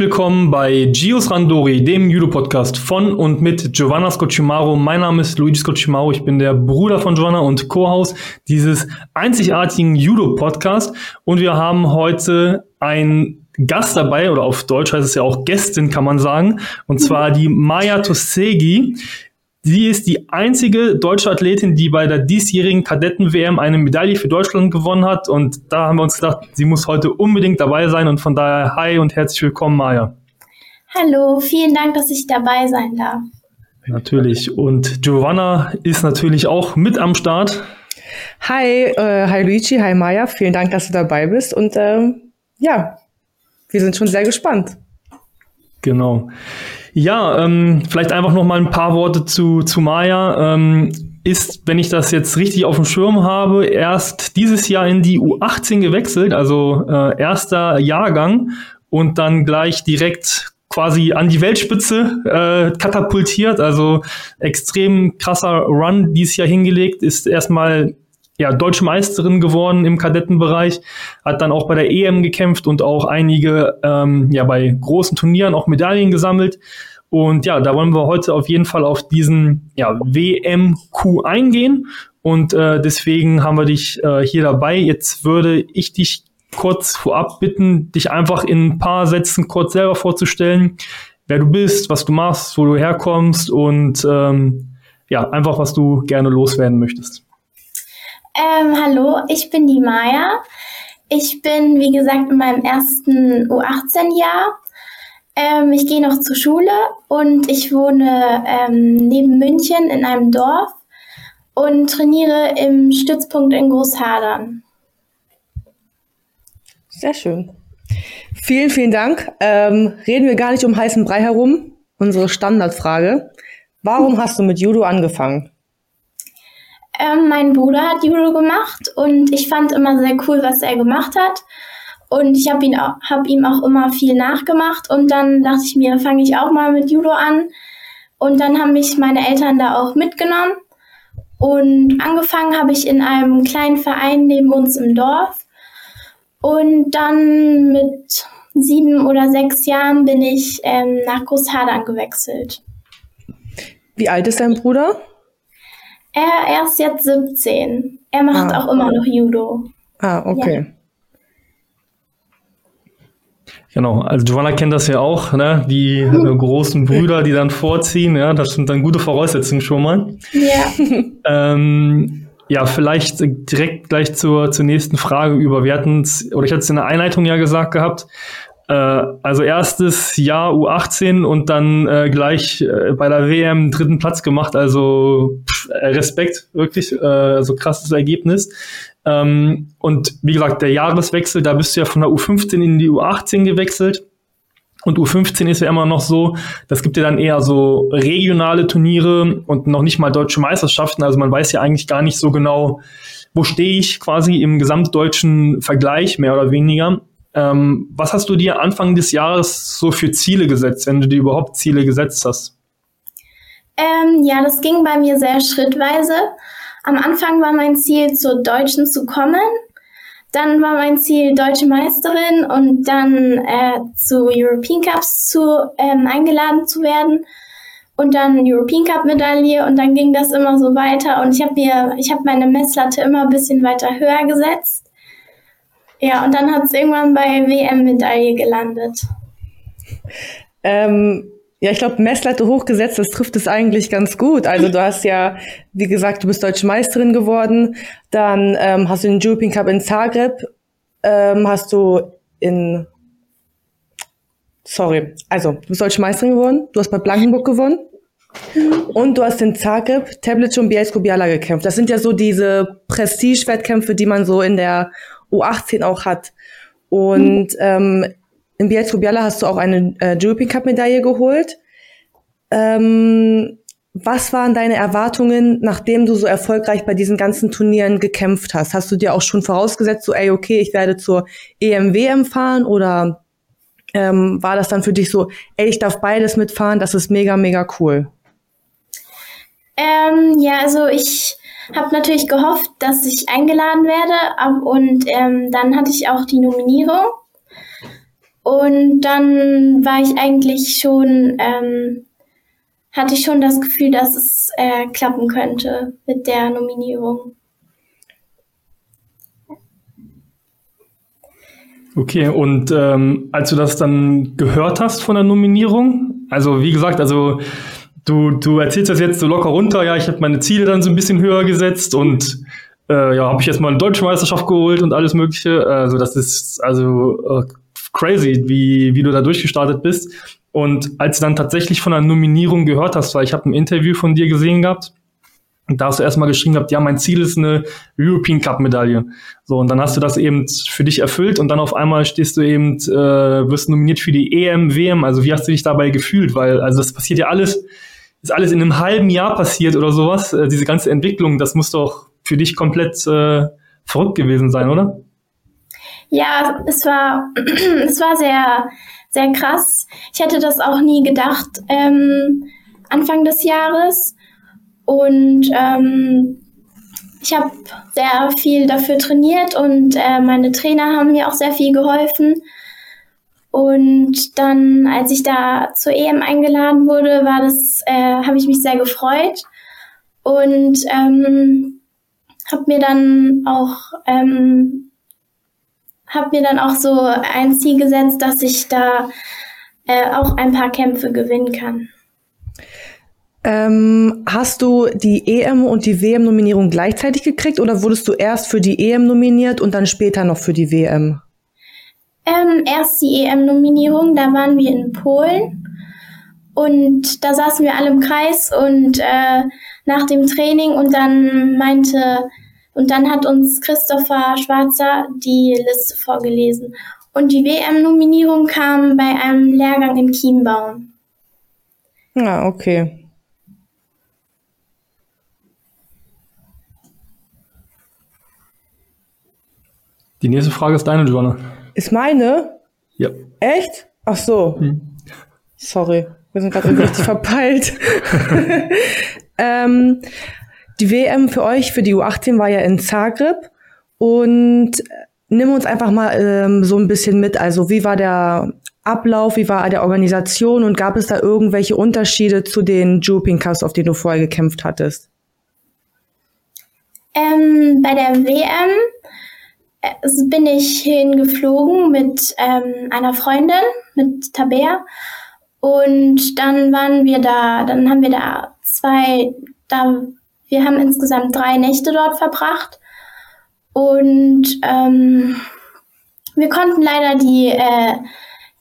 willkommen bei Gios Randori, dem Judo-Podcast von und mit Giovanna Scocimaro. Mein Name ist Luigi Scocimaro, ich bin der Bruder von Giovanna und Co-Haus dieses einzigartigen Judo-Podcasts. Und wir haben heute einen Gast dabei, oder auf Deutsch heißt es ja auch Gästin, kann man sagen, und zwar die Maya Tosegi. Sie ist die einzige deutsche Athletin, die bei der diesjährigen Kadetten-WM eine Medaille für Deutschland gewonnen hat. Und da haben wir uns gedacht, sie muss heute unbedingt dabei sein. Und von daher, hi und herzlich willkommen, Maya. Hallo, vielen Dank, dass ich dabei sein darf. Natürlich. Und Giovanna ist natürlich auch mit am Start. Hi, äh, hi Luigi, hi Maya. Vielen Dank, dass du dabei bist. Und ähm, ja, wir sind schon sehr gespannt. Genau. Ja, ähm, vielleicht einfach noch mal ein paar Worte zu, zu Maya. Ähm, ist, wenn ich das jetzt richtig auf dem Schirm habe, erst dieses Jahr in die U18 gewechselt, also äh, erster Jahrgang und dann gleich direkt quasi an die Weltspitze äh, katapultiert. Also extrem krasser Run dieses Jahr hingelegt, ist erstmal ja, deutsche Meisterin geworden im Kadettenbereich, hat dann auch bei der EM gekämpft und auch einige ähm, ja bei großen Turnieren auch Medaillen gesammelt. Und ja, da wollen wir heute auf jeden Fall auf diesen ja, WMQ eingehen. Und äh, deswegen haben wir dich äh, hier dabei. Jetzt würde ich dich kurz vorab bitten, dich einfach in ein paar Sätzen kurz selber vorzustellen, wer du bist, was du machst, wo du herkommst und ähm, ja, einfach was du gerne loswerden möchtest. Ähm, hallo, ich bin die Maya. Ich bin, wie gesagt, in meinem ersten U18-Jahr. Ähm, ich gehe noch zur Schule und ich wohne ähm, neben München in einem Dorf und trainiere im Stützpunkt in Großhadern. Sehr schön. Vielen, vielen Dank. Ähm, reden wir gar nicht um heißen Brei herum. Unsere Standardfrage. Warum hast du mit Judo angefangen? Ähm, mein Bruder hat Judo gemacht und ich fand immer sehr cool, was er gemacht hat. Und ich habe hab ihm auch immer viel nachgemacht. Und dann dachte ich mir, fange ich auch mal mit Judo an. Und dann haben mich meine Eltern da auch mitgenommen. Und angefangen habe ich in einem kleinen Verein neben uns im Dorf. Und dann mit sieben oder sechs Jahren bin ich ähm, nach Großhadern gewechselt. Wie alt ist dein Bruder? Er, er ist jetzt 17. Er macht ah. auch immer noch Judo. Ah, okay. Ja. Genau, also Joanna kennt das ja auch, ne? Die äh, großen Brüder, die dann vorziehen, ja, das sind dann gute Voraussetzungen schon mal. Ja. ähm, ja, vielleicht direkt gleich zur, zur nächsten Frage über. Wir hatten oder ich hatte es in der Einleitung ja gesagt gehabt, also erstes Jahr U18 und dann äh, gleich äh, bei der WM dritten Platz gemacht. Also pff, Respekt, wirklich, äh, also krasses Ergebnis. Ähm, und wie gesagt, der Jahreswechsel, da bist du ja von der U15 in die U18 gewechselt. Und U15 ist ja immer noch so, das gibt ja dann eher so regionale Turniere und noch nicht mal deutsche Meisterschaften. Also man weiß ja eigentlich gar nicht so genau, wo stehe ich quasi im gesamtdeutschen Vergleich, mehr oder weniger. Ähm, was hast du dir Anfang des Jahres so für Ziele gesetzt, wenn du dir überhaupt Ziele gesetzt hast? Ähm, ja, das ging bei mir sehr schrittweise. Am Anfang war mein Ziel, zur Deutschen zu kommen. Dann war mein Ziel, Deutsche Meisterin und dann äh, zu European Cups zu, ähm, eingeladen zu werden. Und dann European Cup Medaille und dann ging das immer so weiter und ich habe mir, meine Messlatte immer ein bisschen weiter höher gesetzt. Ja, und dann hat es irgendwann bei WM-Medaille gelandet. Ähm, ja, ich glaube, Messlatte hochgesetzt, das trifft es eigentlich ganz gut. Also du hast ja, wie gesagt, du bist deutsche Meisterin geworden. Dann ähm, hast du den European Cup in Zagreb, ähm, hast du in Sorry, also du bist deutsche Meisterin geworden, du hast bei Blankenburg gewonnen und du hast in Zagreb, Tablic und Bielsko-Biala gekämpft. Das sind ja so diese Prestige-Wettkämpfe, die man so in der U18 auch hat. Und ähm, in Bielsko-Biala hast du auch eine äh, European Cup Medaille geholt. Ähm, was waren deine Erwartungen, nachdem du so erfolgreich bei diesen ganzen Turnieren gekämpft hast? Hast du dir auch schon vorausgesetzt, so, ey, okay, ich werde zur EMWM fahren oder ähm, war das dann für dich so, ey, ich darf beides mitfahren, das ist mega, mega cool? Ähm, ja, also ich habe natürlich gehofft, dass ich eingeladen werde und ähm, dann hatte ich auch die Nominierung. Und dann war ich eigentlich schon, ähm, hatte ich schon das Gefühl, dass es äh, klappen könnte mit der Nominierung. Okay, und ähm, als du das dann gehört hast von der Nominierung, also wie gesagt, also du, du erzählst das jetzt so locker runter, ja, ich habe meine Ziele dann so ein bisschen höher gesetzt und äh, ja, habe ich jetzt mal eine deutsche Meisterschaft geholt und alles mögliche. Also das ist also äh, crazy, wie, wie du da durchgestartet bist. Und als du dann tatsächlich von der Nominierung gehört hast, weil ich habe ein Interview von dir gesehen gehabt, und da hast du erstmal geschrieben gehabt, ja, mein Ziel ist eine European Cup Medaille. So, und dann hast du das eben für dich erfüllt und dann auf einmal stehst du eben, äh, wirst nominiert für die EM, WM. Also wie hast du dich dabei gefühlt? Weil, also das passiert ja alles, ist alles in einem halben Jahr passiert oder sowas. Äh, diese ganze Entwicklung, das muss doch für dich komplett äh, verrückt gewesen sein, oder? Ja, es war, es war sehr, sehr krass. Ich hätte das auch nie gedacht, ähm, Anfang des Jahres. Und ähm, ich habe sehr viel dafür trainiert und äh, meine Trainer haben mir auch sehr viel geholfen. Und dann, als ich da zur EM eingeladen wurde, war das, äh, habe ich mich sehr gefreut und ähm, habe mir dann auch ähm, habe mir dann auch so ein Ziel gesetzt, dass ich da äh, auch ein paar Kämpfe gewinnen kann. Ähm, hast du die EM und die WM-Nominierung gleichzeitig gekriegt oder wurdest du erst für die EM nominiert und dann später noch für die WM? Ähm, erst die EM-Nominierung, da waren wir in Polen und da saßen wir alle im Kreis und äh, nach dem Training und dann meinte und dann hat uns Christopher Schwarzer die Liste vorgelesen. Und die WM-Nominierung kam bei einem Lehrgang in Chiembaum. Ja, ah, okay. Die nächste Frage ist deine, Joanna. Ist meine? Ja. Echt? Ach so. Hm. Sorry, wir sind gerade richtig verpeilt. ähm, die WM für euch, für die U18 war ja in Zagreb und nimm uns einfach mal ähm, so ein bisschen mit. Also wie war der Ablauf, wie war der Organisation und gab es da irgendwelche Unterschiede zu den Jumping Cups, auf denen du vorher gekämpft hattest? Ähm, bei der WM bin ich hingeflogen mit ähm, einer Freundin, mit Tabea. Und dann waren wir da, dann haben wir da zwei, da, wir haben insgesamt drei Nächte dort verbracht. Und ähm, wir konnten leider die, äh,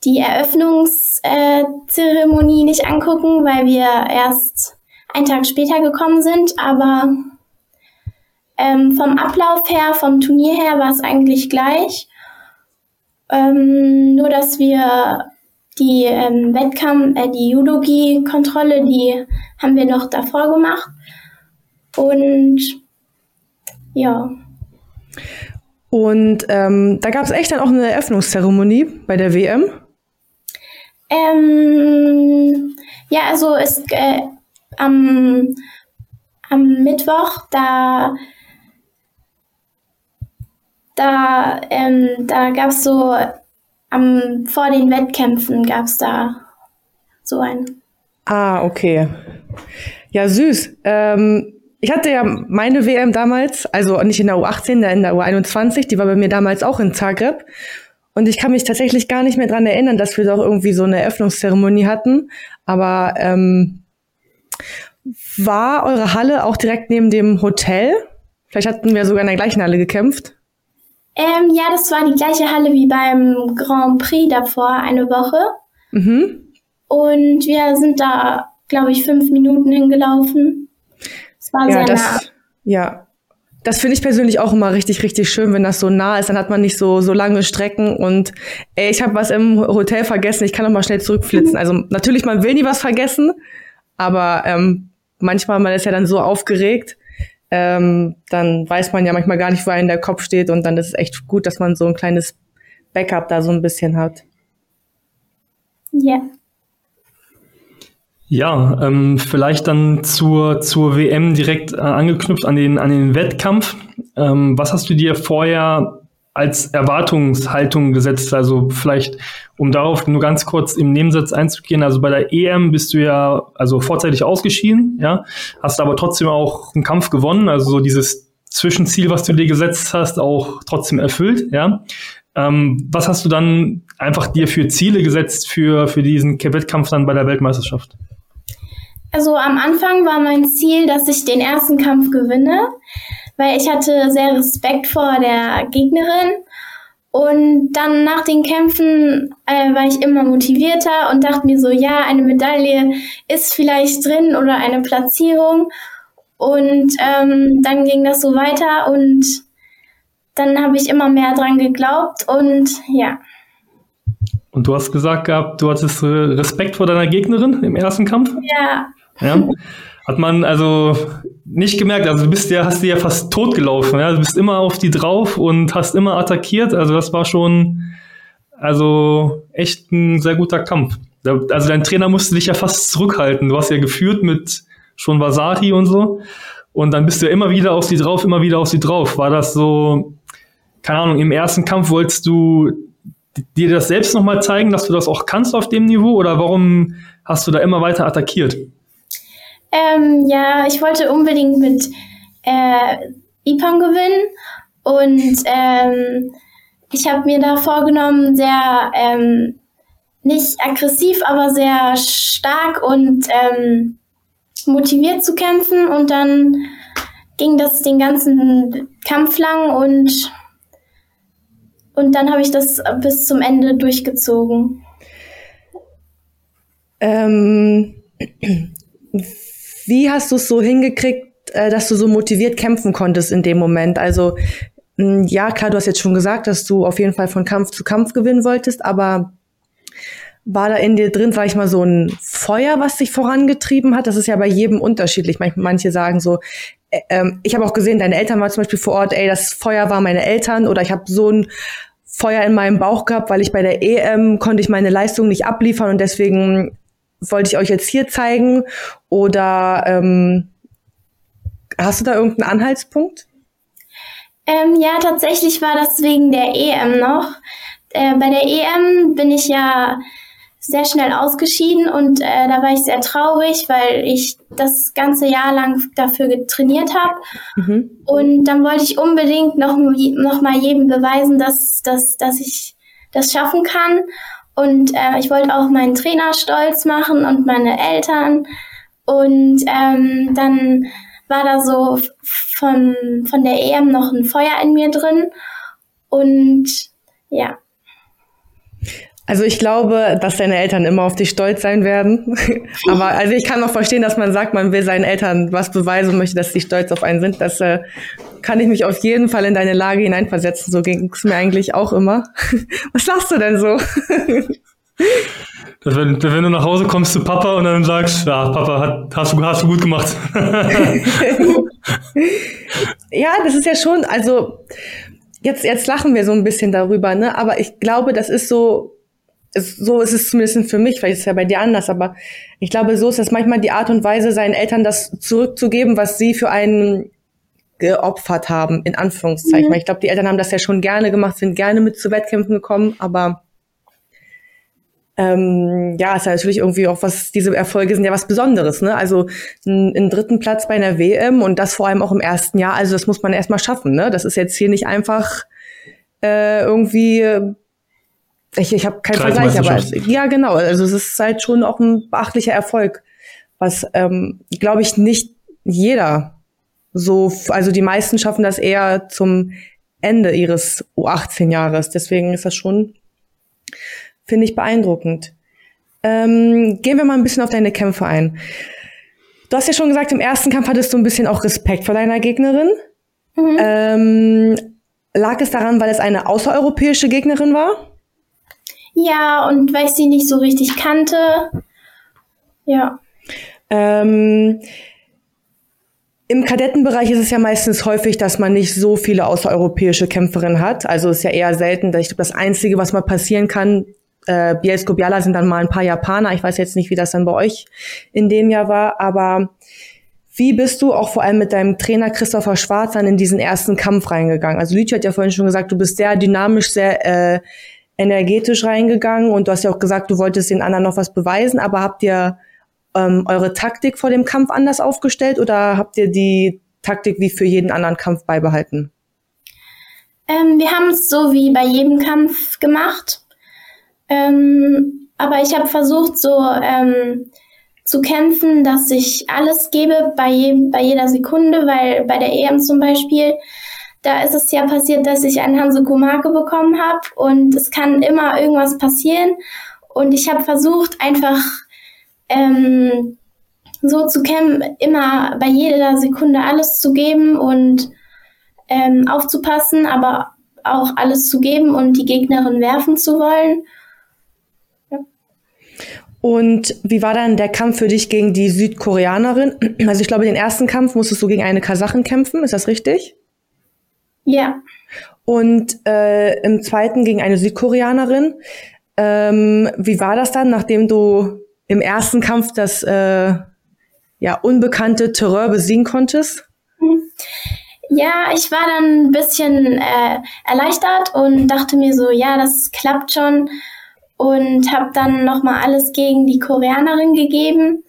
die Eröffnungszeremonie nicht angucken, weil wir erst einen Tag später gekommen sind. Aber ähm, vom Ablauf her, vom Turnier her war es eigentlich gleich. Ähm, nur, dass wir die ähm, Wettkampf, äh, die Judogi-Kontrolle, die haben wir noch davor gemacht. Und ja. Und ähm, da gab es echt dann auch eine Eröffnungszeremonie bei der WM? Ähm, ja, also es äh, am, am Mittwoch, da da, ähm, da gab es so, am, vor den Wettkämpfen gab es da so ein. Ah, okay. Ja, süß. Ähm, ich hatte ja meine WM damals, also nicht in der U18, sondern in der U21, die war bei mir damals auch in Zagreb. Und ich kann mich tatsächlich gar nicht mehr dran erinnern, dass wir doch irgendwie so eine Eröffnungszeremonie hatten. Aber ähm, war eure Halle auch direkt neben dem Hotel? Vielleicht hatten wir sogar in der gleichen Halle gekämpft. Ähm, ja, das war die gleiche Halle wie beim Grand Prix davor, eine Woche. Mhm. Und wir sind da, glaube ich, fünf Minuten hingelaufen. Es war ja, sehr das, nah. Ja, das finde ich persönlich auch immer richtig, richtig schön, wenn das so nah ist. Dann hat man nicht so, so lange Strecken und ey, ich habe was im Hotel vergessen, ich kann noch mal schnell zurückflitzen. Also natürlich, man will nie was vergessen, aber ähm, manchmal, man ist ja dann so aufgeregt ähm, dann weiß man ja manchmal gar nicht, wo einem der Kopf steht und dann ist es echt gut, dass man so ein kleines Backup da so ein bisschen hat. Ja. Ja, ähm, vielleicht dann zur, zur WM direkt äh, angeknüpft an den, an den Wettkampf. Ähm, was hast du dir vorher als Erwartungshaltung gesetzt? Also vielleicht, um darauf nur ganz kurz im Nebensatz einzugehen, also bei der EM bist du ja also vorzeitig ausgeschieden, ja, hast aber trotzdem auch einen Kampf gewonnen, also so dieses Zwischenziel, was du dir gesetzt hast, auch trotzdem erfüllt, ja. Ähm, was hast du dann einfach dir für Ziele gesetzt für, für diesen Wettkampf dann bei der Weltmeisterschaft? Also am Anfang war mein Ziel, dass ich den ersten Kampf gewinne, weil ich hatte sehr Respekt vor der Gegnerin. Und dann nach den Kämpfen äh, war ich immer motivierter und dachte mir so, ja, eine Medaille ist vielleicht drin oder eine Platzierung. Und ähm, dann ging das so weiter und dann habe ich immer mehr dran geglaubt und ja. Und du hast gesagt gehabt, du hattest Respekt vor deiner Gegnerin im ersten Kampf? Ja. Ja. Hat man also nicht gemerkt, also du bist ja, hast die ja fast totgelaufen, ja. Du bist immer auf die drauf und hast immer attackiert. Also das war schon also echt ein sehr guter Kampf. Also dein Trainer musste dich ja fast zurückhalten. Du hast ja geführt mit schon Vasari und so. Und dann bist du ja immer wieder auf sie drauf, immer wieder auf sie drauf. War das so, keine Ahnung, im ersten Kampf wolltest du dir das selbst nochmal zeigen, dass du das auch kannst auf dem Niveau? Oder warum hast du da immer weiter attackiert? Ähm, ja, ich wollte unbedingt mit äh, Ipan gewinnen und ähm, ich habe mir da vorgenommen, sehr ähm, nicht aggressiv, aber sehr stark und ähm, motiviert zu kämpfen und dann ging das den ganzen Kampf lang und und dann habe ich das bis zum Ende durchgezogen. Ähm, wie hast du es so hingekriegt, äh, dass du so motiviert kämpfen konntest in dem Moment? Also hm, ja, klar, du hast jetzt schon gesagt, dass du auf jeden Fall von Kampf zu Kampf gewinnen wolltest, aber war da in dir drin, sag ich mal, so ein Feuer, was dich vorangetrieben hat? Das ist ja bei jedem unterschiedlich. Manche sagen so, äh, ähm, ich habe auch gesehen, deine Eltern waren zum Beispiel vor Ort, ey, das Feuer war meine Eltern oder ich habe so ein Feuer in meinem Bauch gehabt, weil ich bei der EM konnte ich meine Leistung nicht abliefern und deswegen wollte ich euch jetzt hier zeigen oder ähm, hast du da irgendeinen Anhaltspunkt? Ähm, ja, tatsächlich war das wegen der EM noch. Äh, bei der EM bin ich ja sehr schnell ausgeschieden und äh, da war ich sehr traurig, weil ich das ganze Jahr lang dafür trainiert habe. Mhm. Und dann wollte ich unbedingt noch, noch mal jedem beweisen, dass, dass, dass ich das schaffen kann. Und äh, ich wollte auch meinen Trainer stolz machen und meine Eltern. Und ähm, dann war da so von, von der EM noch ein Feuer in mir drin. Und ja. Also ich glaube, dass deine Eltern immer auf dich stolz sein werden. Aber also ich kann auch verstehen, dass man sagt, man will seinen Eltern was beweisen und möchte, dass sie stolz auf einen sind. Das äh, kann ich mich auf jeden Fall in deine Lage hineinversetzen. So ging es mir eigentlich auch immer. Was sagst du denn so? Dass wenn, wenn du nach Hause kommst zu Papa und dann sagst, ja, Papa, hat, hast, du, hast du gut gemacht. ja, das ist ja schon, also jetzt, jetzt lachen wir so ein bisschen darüber, ne? Aber ich glaube, das ist so, so ist es zumindest für mich, vielleicht ist es ja bei dir anders, aber ich glaube, so ist es manchmal die Art und Weise, seinen Eltern das zurückzugeben, was sie für einen geopfert haben, in Anführungszeichen. Mhm. Ich glaube, die Eltern haben das ja schon gerne gemacht, sind gerne mit zu Wettkämpfen gekommen, aber ähm, ja, ist ja natürlich irgendwie auch was, diese Erfolge sind ja was Besonderes, ne? Also einen dritten Platz bei einer WM und das vor allem auch im ersten Jahr, also das muss man erstmal schaffen, ne? Das ist jetzt hier nicht einfach äh, irgendwie ich, ich habe keinen Vergleich, aber es, ja, genau. Also es ist halt schon auch ein beachtlicher Erfolg, was, ähm, glaube ich, nicht jeder so, also die meisten schaffen das eher zum Ende ihres U18-Jahres. Deswegen ist das schon, finde ich, beeindruckend. Ähm, gehen wir mal ein bisschen auf deine Kämpfe ein. Du hast ja schon gesagt, im ersten Kampf hattest du ein bisschen auch Respekt vor deiner Gegnerin. Mhm. Ähm, lag es daran, weil es eine außereuropäische Gegnerin war? Ja, und weil ich sie nicht so richtig kannte. Ja. Ähm, Im Kadettenbereich ist es ja meistens häufig, dass man nicht so viele außereuropäische Kämpferinnen hat. Also ist ja eher selten. Ich glaube, das Einzige, was mal passieren kann, äh, Bielsko Biala sind dann mal ein paar Japaner. Ich weiß jetzt nicht, wie das dann bei euch in dem Jahr war, aber Wie bist du auch vor allem mit deinem Trainer Christopher Schwarz dann in diesen ersten Kampf reingegangen? Also Lütje hat ja vorhin schon gesagt, du bist sehr dynamisch, sehr äh, energetisch reingegangen und du hast ja auch gesagt, du wolltest den anderen noch was beweisen, aber habt ihr ähm, eure Taktik vor dem Kampf anders aufgestellt oder habt ihr die Taktik wie für jeden anderen Kampf beibehalten? Ähm, wir haben es so wie bei jedem Kampf gemacht. Ähm, aber ich habe versucht, so ähm, zu kämpfen, dass ich alles gebe bei, je, bei jeder Sekunde, weil bei der EM zum Beispiel, da ist es ja passiert, dass ich einen Hanse Kumake bekommen habe und es kann immer irgendwas passieren. Und ich habe versucht, einfach ähm, so zu kämpfen, immer bei jeder Sekunde alles zu geben und ähm, aufzupassen, aber auch alles zu geben und die Gegnerin werfen zu wollen. Und wie war dann der Kampf für dich gegen die Südkoreanerin? Also ich glaube, den ersten Kampf musstest du gegen eine Kasachin kämpfen, ist das richtig? Ja. Und äh, im zweiten gegen eine Südkoreanerin. Ähm, wie war das dann, nachdem du im ersten Kampf das äh, ja, unbekannte Terror besiegen konntest? Ja, ich war dann ein bisschen äh, erleichtert und dachte mir so, ja, das klappt schon und habe dann nochmal alles gegen die Koreanerin gegeben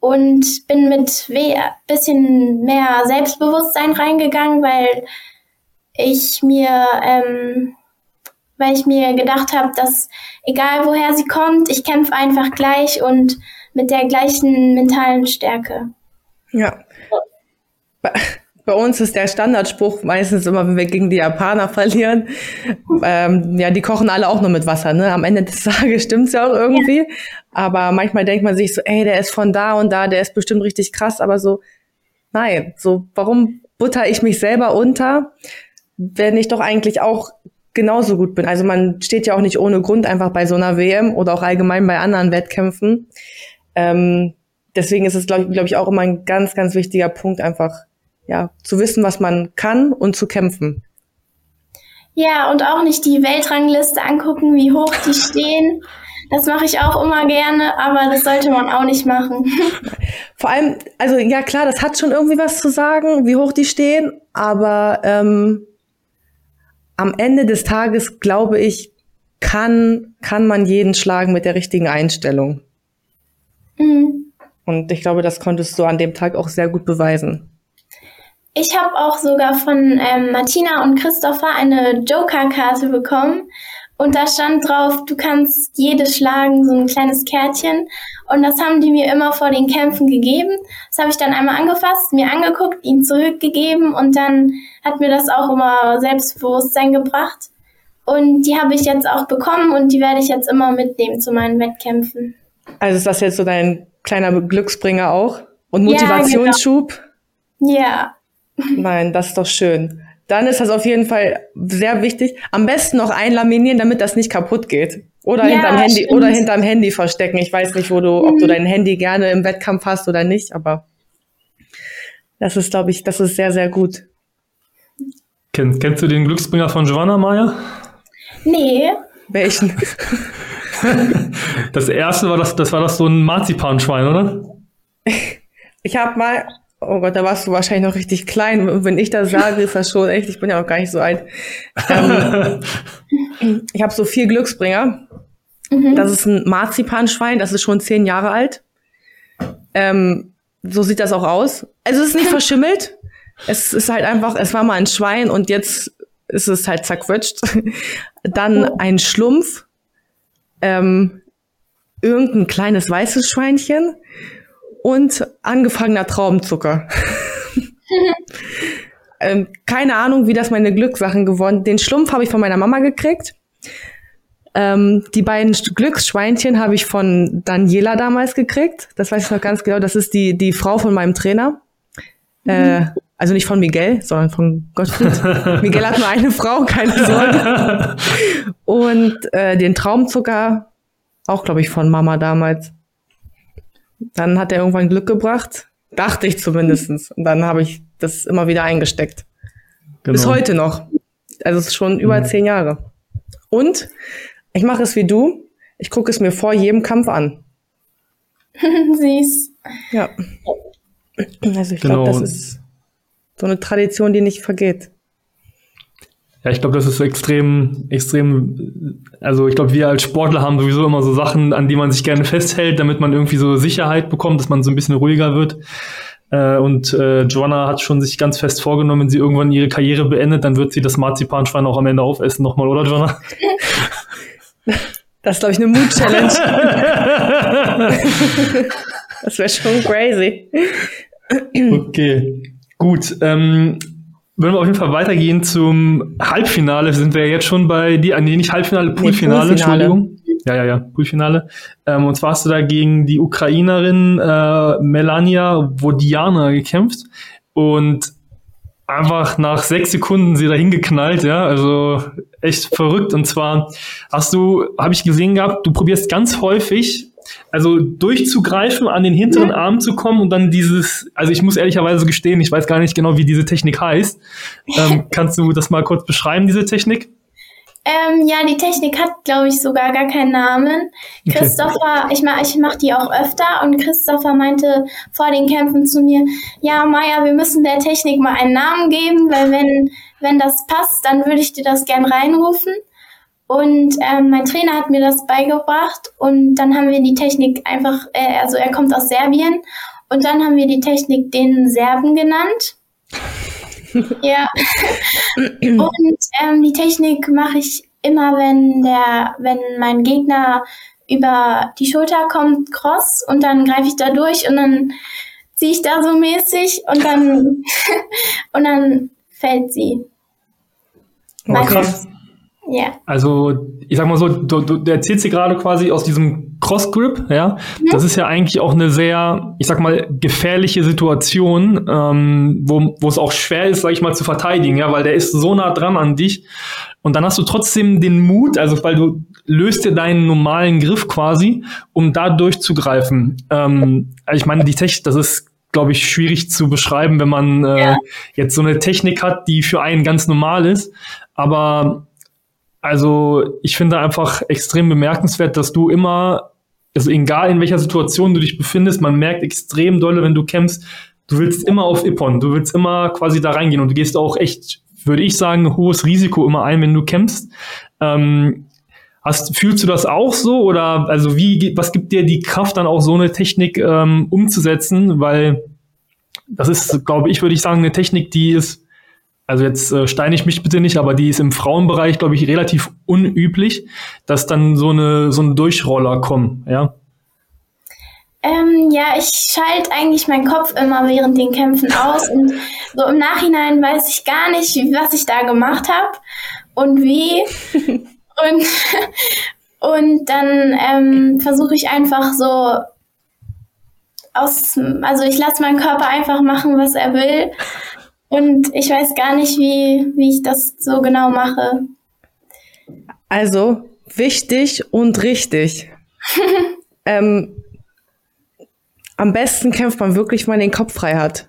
und bin mit we bisschen mehr Selbstbewusstsein reingegangen, weil ich mir, ähm, weil ich mir gedacht habe, dass egal woher sie kommt, ich kämpfe einfach gleich und mit der gleichen mentalen Stärke. Ja bei uns ist der Standardspruch meistens immer, wenn wir gegen die Japaner verlieren, ähm, ja, die kochen alle auch nur mit Wasser, ne? Am Ende des Tages stimmt's ja auch irgendwie. Ja. Aber manchmal denkt man sich so, ey, der ist von da und da, der ist bestimmt richtig krass, aber so, nein, so, warum butter ich mich selber unter, wenn ich doch eigentlich auch genauso gut bin? Also man steht ja auch nicht ohne Grund einfach bei so einer WM oder auch allgemein bei anderen Wettkämpfen. Ähm, deswegen ist es, glaube glaub ich, auch immer ein ganz, ganz wichtiger Punkt, einfach ja, zu wissen, was man kann und zu kämpfen. Ja, und auch nicht die Weltrangliste angucken, wie hoch die stehen. Das mache ich auch immer gerne, aber das sollte man auch nicht machen. Vor allem, also ja klar, das hat schon irgendwie was zu sagen, wie hoch die stehen, aber ähm, am Ende des Tages, glaube ich, kann, kann man jeden schlagen mit der richtigen Einstellung. Mhm. Und ich glaube, das konntest du an dem Tag auch sehr gut beweisen. Ich habe auch sogar von ähm, Martina und Christopher eine Joker-Karte bekommen. Und da stand drauf, du kannst jede schlagen, so ein kleines Kärtchen. Und das haben die mir immer vor den Kämpfen gegeben. Das habe ich dann einmal angefasst, mir angeguckt, ihnen zurückgegeben und dann hat mir das auch immer Selbstbewusstsein gebracht. Und die habe ich jetzt auch bekommen und die werde ich jetzt immer mitnehmen zu meinen Wettkämpfen. Also ist das jetzt so dein kleiner Glücksbringer auch? Und Motivationsschub? Ja. Genau. ja. Nein, das ist doch schön. Dann ist das auf jeden Fall sehr wichtig. Am besten noch einlaminieren, damit das nicht kaputt geht. Oder ja, hinterm Handy stimmt. oder hinterm Handy verstecken. Ich weiß nicht, wo du, ob du mhm. dein Handy gerne im Wettkampf hast oder nicht, aber das ist, glaube ich, das ist sehr, sehr gut. Kenn, kennst du den Glücksbringer von Giovanna Meyer? Nee. Welchen? das erste war das, das war das so ein Marzipanschwein, oder? Ich habe mal Oh Gott, da warst du wahrscheinlich noch richtig klein. Wenn ich das sage, ist das schon echt, ich bin ja auch gar nicht so alt. Ähm, ich habe so vier Glücksbringer. Mhm. Das ist ein Marzipanschwein, das ist schon zehn Jahre alt. Ähm, so sieht das auch aus. Also es ist nicht verschimmelt. Es ist halt einfach, es war mal ein Schwein und jetzt ist es halt zerquetscht. Dann oh. ein Schlumpf, ähm, irgendein kleines weißes Schweinchen und angefangener Traubenzucker. ähm, keine Ahnung, wie das meine Glückssachen geworden. Den Schlumpf habe ich von meiner Mama gekriegt. Ähm, die beiden Glücksschweinchen habe ich von Daniela damals gekriegt. Das weiß ich noch ganz genau. Das ist die, die Frau von meinem Trainer. Äh, also nicht von Miguel, sondern von Gottfried. Miguel hat nur eine Frau, keine Sorge. Und äh, den Traumzucker auch, glaube ich, von Mama damals. Dann hat er irgendwann Glück gebracht. Dachte ich zumindestens. Und dann habe ich das immer wieder eingesteckt. Genau. Bis heute noch. Also es ist schon über mhm. zehn Jahre. Und ich mache es wie du. Ich gucke es mir vor jedem Kampf an. Süß. Ja. Also ich genau. glaube, das ist so eine Tradition, die nicht vergeht. Ja, ich glaube, das ist extrem, extrem, also ich glaube, wir als Sportler haben sowieso immer so Sachen, an die man sich gerne festhält, damit man irgendwie so Sicherheit bekommt, dass man so ein bisschen ruhiger wird. Äh, und äh, Joanna hat schon sich ganz fest vorgenommen, wenn sie irgendwann ihre Karriere beendet, dann wird sie das Marzipanschwein auch am Ende aufessen nochmal, oder Joanna? Das ist, glaube ich, eine Mood-Challenge. das wäre schon crazy. Okay, gut. Ähm, wenn wir auf jeden Fall weitergehen zum Halbfinale, sind wir jetzt schon bei dir, nee, nicht Halbfinale, Poolfinale, nee, Entschuldigung. Ja, ja, ja, Poolfinale. Ähm, und zwar hast du da gegen die Ukrainerin äh, Melania Wodiana gekämpft und einfach nach sechs Sekunden sie dahin geknallt, ja, also echt verrückt. Und zwar hast du, habe ich gesehen gehabt, du probierst ganz häufig also durchzugreifen, an den hinteren Arm zu kommen und dann dieses, also ich muss ehrlicherweise gestehen, ich weiß gar nicht genau, wie diese Technik heißt. Ähm, kannst du das mal kurz beschreiben, diese Technik? Ähm, ja, die Technik hat, glaube ich, sogar gar keinen Namen. Christopher, okay. ich mache ich mach die auch öfter und Christopher meinte vor den Kämpfen zu mir, ja, Maya, wir müssen der Technik mal einen Namen geben, weil wenn, wenn das passt, dann würde ich dir das gern reinrufen. Und ähm, mein Trainer hat mir das beigebracht und dann haben wir die Technik einfach, äh, also er kommt aus Serbien und dann haben wir die Technik den Serben genannt. ja. und ähm, die Technik mache ich immer, wenn der, wenn mein Gegner über die Schulter kommt, cross und dann greife ich da durch und dann ziehe ich da so mäßig und dann und dann fällt sie. Oh, krass. Ja. Also, ich sag mal so, du, du erzählst dir gerade quasi aus diesem Cross-Grip, ja. Mhm. Das ist ja eigentlich auch eine sehr, ich sag mal, gefährliche Situation, ähm, wo, wo es auch schwer ist, sag ich mal, zu verteidigen, ja, weil der ist so nah dran an dich. Und dann hast du trotzdem den Mut, also weil du löst dir deinen normalen Griff quasi, um da durchzugreifen. Ähm, also ich meine, die Technik, das ist glaube ich, schwierig zu beschreiben, wenn man äh, ja. jetzt so eine Technik hat, die für einen ganz normal ist. Aber also ich finde einfach extrem bemerkenswert, dass du immer, also egal in welcher Situation du dich befindest, man merkt extrem dolle, wenn du kämpfst, du willst immer auf Ippon, du willst immer quasi da reingehen und du gehst auch echt, würde ich sagen, hohes Risiko immer ein, wenn du kämpfst. Ähm, hast, fühlst du das auch so oder also wie, was gibt dir die Kraft dann auch so eine Technik ähm, umzusetzen? Weil das ist, glaube ich, würde ich sagen, eine Technik, die ist also jetzt äh, steine ich mich bitte nicht, aber die ist im Frauenbereich, glaube ich, relativ unüblich, dass dann so eine so ein Durchroller kommen, ja. Ähm, ja, ich schalte eigentlich meinen Kopf immer während den Kämpfen aus und so im Nachhinein weiß ich gar nicht, was ich da gemacht habe und wie. und, und dann ähm, versuche ich einfach so aus, also ich lasse meinen Körper einfach machen, was er will und ich weiß gar nicht, wie, wie ich das so genau mache. Also, wichtig und richtig. ähm, am besten kämpft man wirklich, wenn man den Kopf frei hat.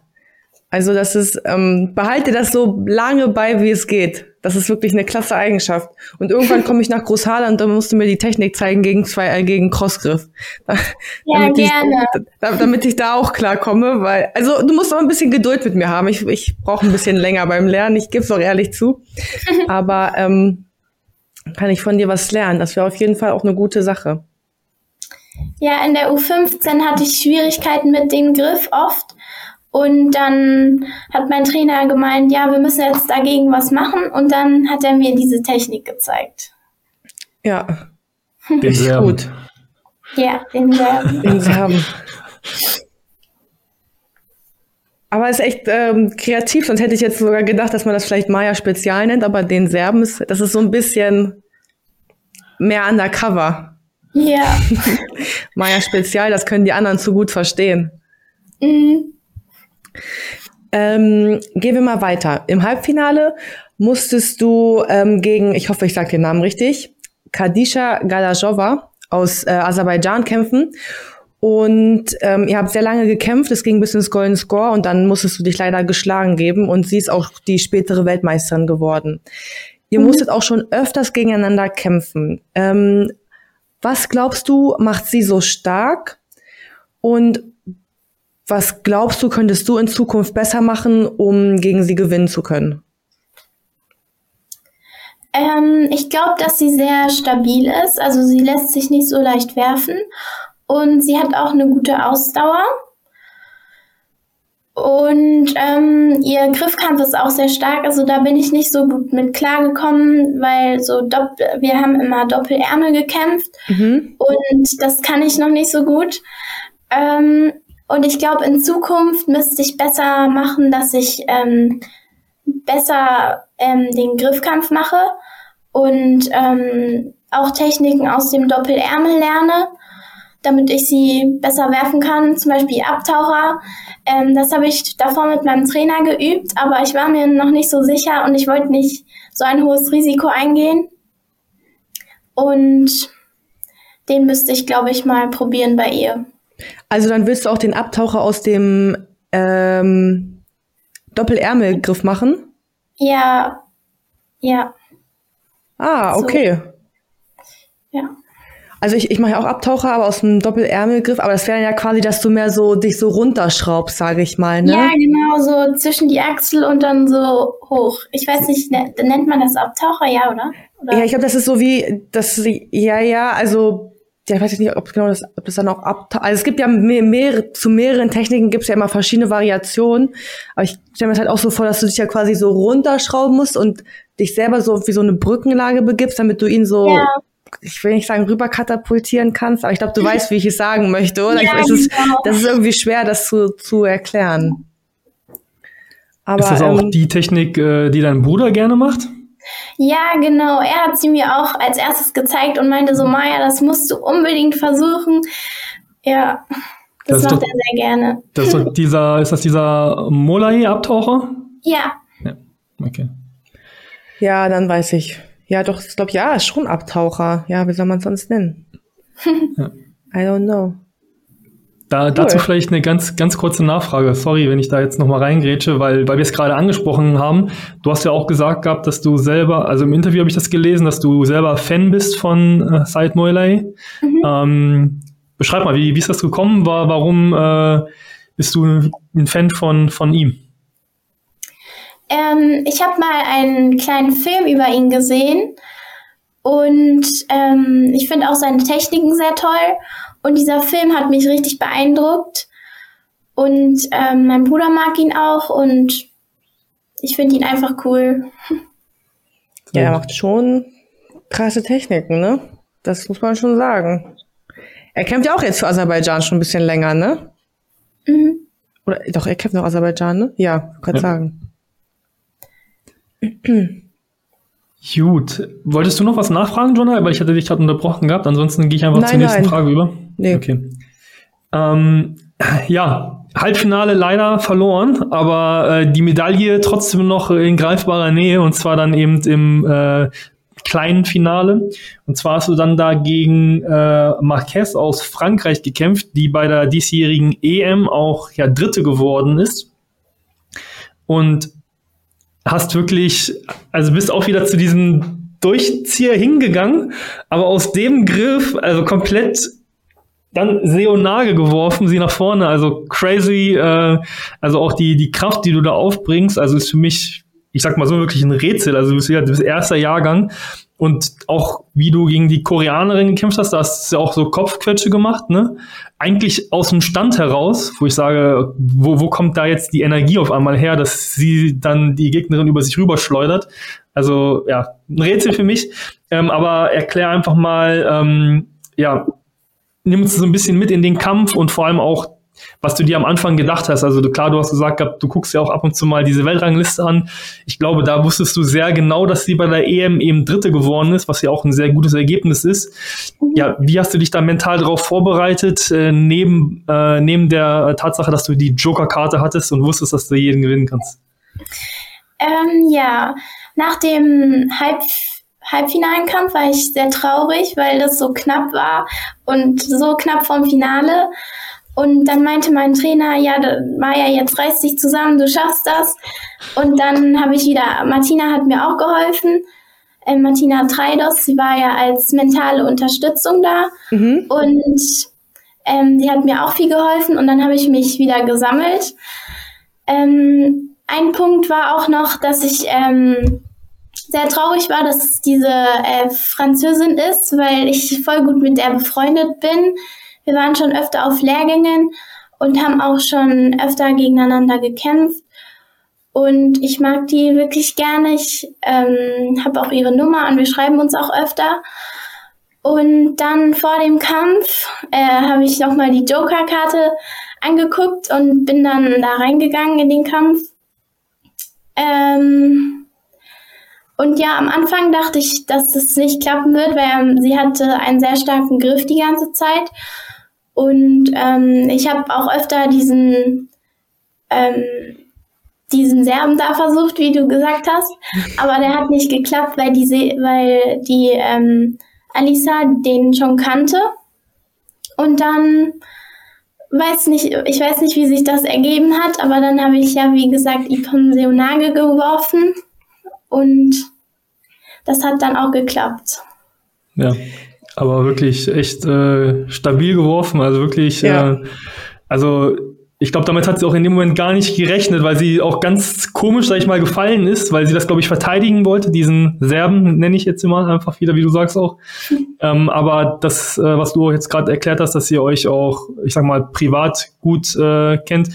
Also das ist, ähm, behalte das so lange bei, wie es geht. Das ist wirklich eine klasse Eigenschaft. Und irgendwann komme ich nach Großhaler und dann musst du mir die Technik zeigen gegen zwei, äh, gegen Crossgriff. Ja, damit gerne. Ich, damit ich da auch klarkomme, weil, also du musst auch ein bisschen Geduld mit mir haben. Ich, ich brauche ein bisschen länger beim Lernen. Ich gebe es auch ehrlich zu. Aber ähm, kann ich von dir was lernen? Das wäre auf jeden Fall auch eine gute Sache. Ja, in der U15 hatte ich Schwierigkeiten mit dem Griff oft. Und dann hat mein Trainer gemeint, ja, wir müssen jetzt dagegen was machen. Und dann hat er mir diese Technik gezeigt. Ja. Den Serben. Gut. Ja, den Serben. Den Serben. Aber es ist echt ähm, kreativ, sonst hätte ich jetzt sogar gedacht, dass man das vielleicht Maya Spezial nennt, aber den Serben ist, das ist so ein bisschen mehr undercover. Ja. Maya Spezial, das können die anderen zu gut verstehen. Mhm. Ähm, gehen wir mal weiter. Im Halbfinale musstest du ähm, gegen, ich hoffe, ich sage den Namen richtig, Kadisha Galajova aus äh, Aserbaidschan kämpfen. Und ähm, ihr habt sehr lange gekämpft, es ging bis ins Golden Score und dann musstest du dich leider geschlagen geben und sie ist auch die spätere Weltmeisterin geworden. Ihr mhm. musstet auch schon öfters gegeneinander kämpfen. Ähm, was glaubst du, macht sie so stark? Und was glaubst du, könntest du in Zukunft besser machen, um gegen sie gewinnen zu können? Ähm, ich glaube, dass sie sehr stabil ist. Also sie lässt sich nicht so leicht werfen. Und sie hat auch eine gute Ausdauer. Und ähm, ihr Griffkampf ist auch sehr stark. Also da bin ich nicht so gut mit klargekommen, weil so wir haben immer Doppelärmel gekämpft mhm. und das kann ich noch nicht so gut. Ähm, und ich glaube, in Zukunft müsste ich besser machen, dass ich ähm, besser ähm, den Griffkampf mache und ähm, auch Techniken aus dem Doppelärmel lerne, damit ich sie besser werfen kann, zum Beispiel Abtaucher. Ähm, das habe ich davor mit meinem Trainer geübt, aber ich war mir noch nicht so sicher und ich wollte nicht so ein hohes Risiko eingehen. Und den müsste ich, glaube ich, mal probieren bei ihr. Also dann willst du auch den Abtaucher aus dem ähm, Doppelärmelgriff machen? Ja, ja. Ah, okay. So. Ja. Also ich, ich mache ja auch Abtaucher, aber aus dem Doppelärmelgriff. Aber das wäre ja quasi, dass du mehr so dich so runterschraubst, sage ich mal. Ne? Ja, genau, so zwischen die Achsel und dann so hoch. Ich weiß nicht, ne, nennt man das Abtaucher, ja, oder? oder? Ja, ich glaube, das ist so wie, das, ja, ja, also ja, ich weiß nicht, ob genau das, ob das dann auch ab, also es gibt ja mehr, mehr zu mehreren Techniken gibt es ja immer verschiedene Variationen, aber ich stelle mir das halt auch so vor, dass du dich ja quasi so runterschrauben musst und dich selber so wie so eine Brückenlage begibst, damit du ihn so, ja. ich will nicht sagen rüber katapultieren kannst, aber ich glaube, du weißt, wie ich es sagen möchte, oder? Ja, ich, es genau. das ist irgendwie schwer, das zu, zu erklären. Aber, ist das auch ähm, die Technik, äh, die dein Bruder gerne macht? Ja, genau. Er hat sie mir auch als erstes gezeigt und meinte so, Maya, das musst du unbedingt versuchen. Ja, das, das macht doch, er sehr gerne. Das ist, doch dieser, ist das dieser Molai-Abtaucher? Ja. Ja, okay. Ja, dann weiß ich. Ja, doch, ich glaube, ja, ist schon Abtaucher. Ja, wie soll man es sonst nennen? ja. I don't know. Da, cool. Dazu vielleicht eine ganz, ganz kurze Nachfrage. Sorry, wenn ich da jetzt nochmal reingrätsche, weil, weil wir es gerade angesprochen haben. Du hast ja auch gesagt gehabt, dass du selber, also im Interview habe ich das gelesen, dass du selber Fan bist von äh, Said Moilay. Mhm. Ähm, beschreib mal, wie, wie ist das gekommen? War, warum äh, bist du ein Fan von, von ihm? Ähm, ich habe mal einen kleinen Film über ihn gesehen und ähm, ich finde auch seine Techniken sehr toll. Und dieser Film hat mich richtig beeindruckt. Und ähm, mein Bruder mag ihn auch und ich finde ihn einfach cool. Ja, er macht schon krasse Techniken, ne? Das muss man schon sagen. Er kämpft ja auch jetzt für Aserbaidschan schon ein bisschen länger, ne? Mhm. Oder doch, er kämpft noch Aserbaidschan, ne? Ja, kann ja. sagen. Gut. Wolltest du noch was nachfragen, Jonah? Weil ich hatte dich gerade unterbrochen gehabt. Ansonsten gehe ich einfach nein, zur nächsten nein. Frage über. Nee. Okay. Ähm, ja, Halbfinale leider verloren, aber äh, die Medaille trotzdem noch in greifbarer Nähe und zwar dann eben im äh, kleinen Finale. Und zwar hast du dann da gegen äh, Marquez aus Frankreich gekämpft, die bei der diesjährigen EM auch ja Dritte geworden ist. Und hast wirklich, also bist auch wieder zu diesem Durchzieher hingegangen, aber aus dem Griff, also komplett dann Seonage geworfen, sie nach vorne, also crazy, äh, also auch die, die Kraft, die du da aufbringst, also ist für mich, ich sag mal so wirklich ein Rätsel, also du bist ja, du bist erster Jahrgang und auch wie du gegen die Koreanerin gekämpft hast, da hast du ja auch so Kopfquetsche gemacht, ne? Eigentlich aus dem Stand heraus, wo ich sage, wo, wo kommt da jetzt die Energie auf einmal her, dass sie dann die Gegnerin über sich rüberschleudert? Also ja, ein Rätsel für mich. Ähm, aber erklär einfach mal, ähm, ja, nimm uns so ein bisschen mit in den Kampf und vor allem auch was du dir am Anfang gedacht hast. Also klar, du hast gesagt gehabt, du guckst ja auch ab und zu mal diese Weltrangliste an. Ich glaube, da wusstest du sehr genau, dass sie bei der EM eben Dritte geworden ist, was ja auch ein sehr gutes Ergebnis ist. Ja, wie hast du dich da mental darauf vorbereitet, äh, neben, äh, neben der Tatsache, dass du die Joker-Karte hattest und wusstest, dass du jeden gewinnen kannst? Ähm, ja, nach dem Halb halbfinalen Kampf war ich sehr traurig, weil das so knapp war und so knapp vom Finale. Und dann meinte mein Trainer, ja, Maja, jetzt reiß dich zusammen, du schaffst das. Und dann habe ich wieder, Martina hat mir auch geholfen. Äh, Martina Treidos, sie war ja als mentale Unterstützung da. Mhm. Und Ähm, sie hat mir auch viel geholfen und dann habe ich mich wieder gesammelt. Ähm, ein Punkt war auch noch, dass ich ähm, sehr traurig war, dass es diese äh, Französin ist, weil ich voll gut mit der befreundet bin. Wir waren schon öfter auf Lehrgängen und haben auch schon öfter gegeneinander gekämpft. Und ich mag die wirklich gerne. Ich ähm, habe auch ihre Nummer und wir schreiben uns auch öfter. Und dann vor dem Kampf äh, habe ich nochmal die Joker-Karte angeguckt und bin dann da reingegangen in den Kampf. Ähm, und ja, am Anfang dachte ich, dass das nicht klappen wird, weil ähm, sie hatte einen sehr starken Griff die ganze Zeit. Und ähm, ich habe auch öfter diesen ähm, diesen Serben da versucht, wie du gesagt hast, aber der hat nicht geklappt, weil die, weil die ähm, Alisa den schon kannte. Und dann weiß nicht, ich weiß nicht, wie sich das ergeben hat, aber dann habe ich ja, wie gesagt, Ipon Seonage geworfen und das hat dann auch geklappt. Ja, aber wirklich echt äh, stabil geworfen, also wirklich, ja. äh, also ich glaube, damit hat sie auch in dem Moment gar nicht gerechnet, weil sie auch ganz komisch, sag ich mal, gefallen ist, weil sie das, glaube ich, verteidigen wollte, diesen Serben, nenne ich jetzt immer einfach wieder, wie du sagst auch. ähm, aber das, äh, was du jetzt gerade erklärt hast, dass ihr euch auch, ich sag mal, privat gut äh, kennt,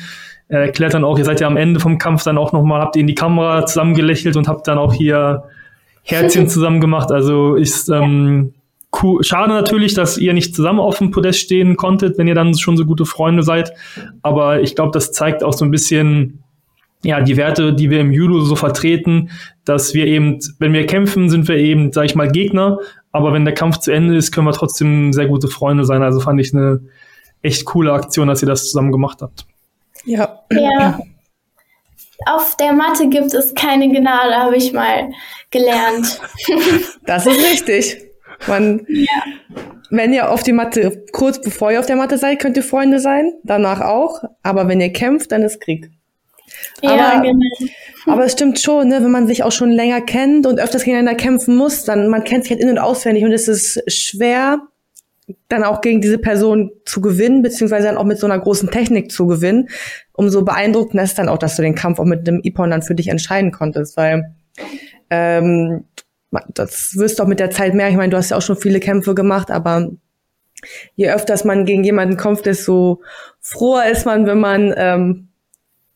er erklärt dann auch, ihr seid ja am Ende vom Kampf dann auch nochmal, habt ihr in die Kamera zusammen gelächelt und habt dann auch hier Herzchen zusammen gemacht. Also ist ähm, cool. Schade natürlich, dass ihr nicht zusammen auf dem Podest stehen konntet, wenn ihr dann schon so gute Freunde seid. Aber ich glaube, das zeigt auch so ein bisschen, ja, die Werte, die wir im Judo so vertreten, dass wir eben, wenn wir kämpfen, sind wir eben, sag ich mal, Gegner. Aber wenn der Kampf zu Ende ist, können wir trotzdem sehr gute Freunde sein. Also fand ich eine echt coole Aktion, dass ihr das zusammen gemacht habt. Ja. Ja. Auf der Matte gibt es keine Gnade, habe ich mal gelernt. Das ist richtig. Man, ja. Wenn ihr auf die Matte, kurz bevor ihr auf der Matte seid, könnt ihr Freunde sein, danach auch. Aber wenn ihr kämpft, dann ist Krieg. Ja, aber, genau. aber es stimmt schon, ne, wenn man sich auch schon länger kennt und öfters gegeneinander kämpfen muss, dann man kennt sich halt in- und auswendig und es ist schwer, dann auch gegen diese Person zu gewinnen, beziehungsweise dann auch mit so einer großen Technik zu gewinnen. Umso beeindruckender ist dann auch, dass du den Kampf auch mit dem Ipon dann für dich entscheiden konntest, weil ähm, das wirst du auch mit der Zeit merken. Ich meine, du hast ja auch schon viele Kämpfe gemacht, aber je öfters man gegen jemanden kämpft, desto froher ist man, wenn man ähm,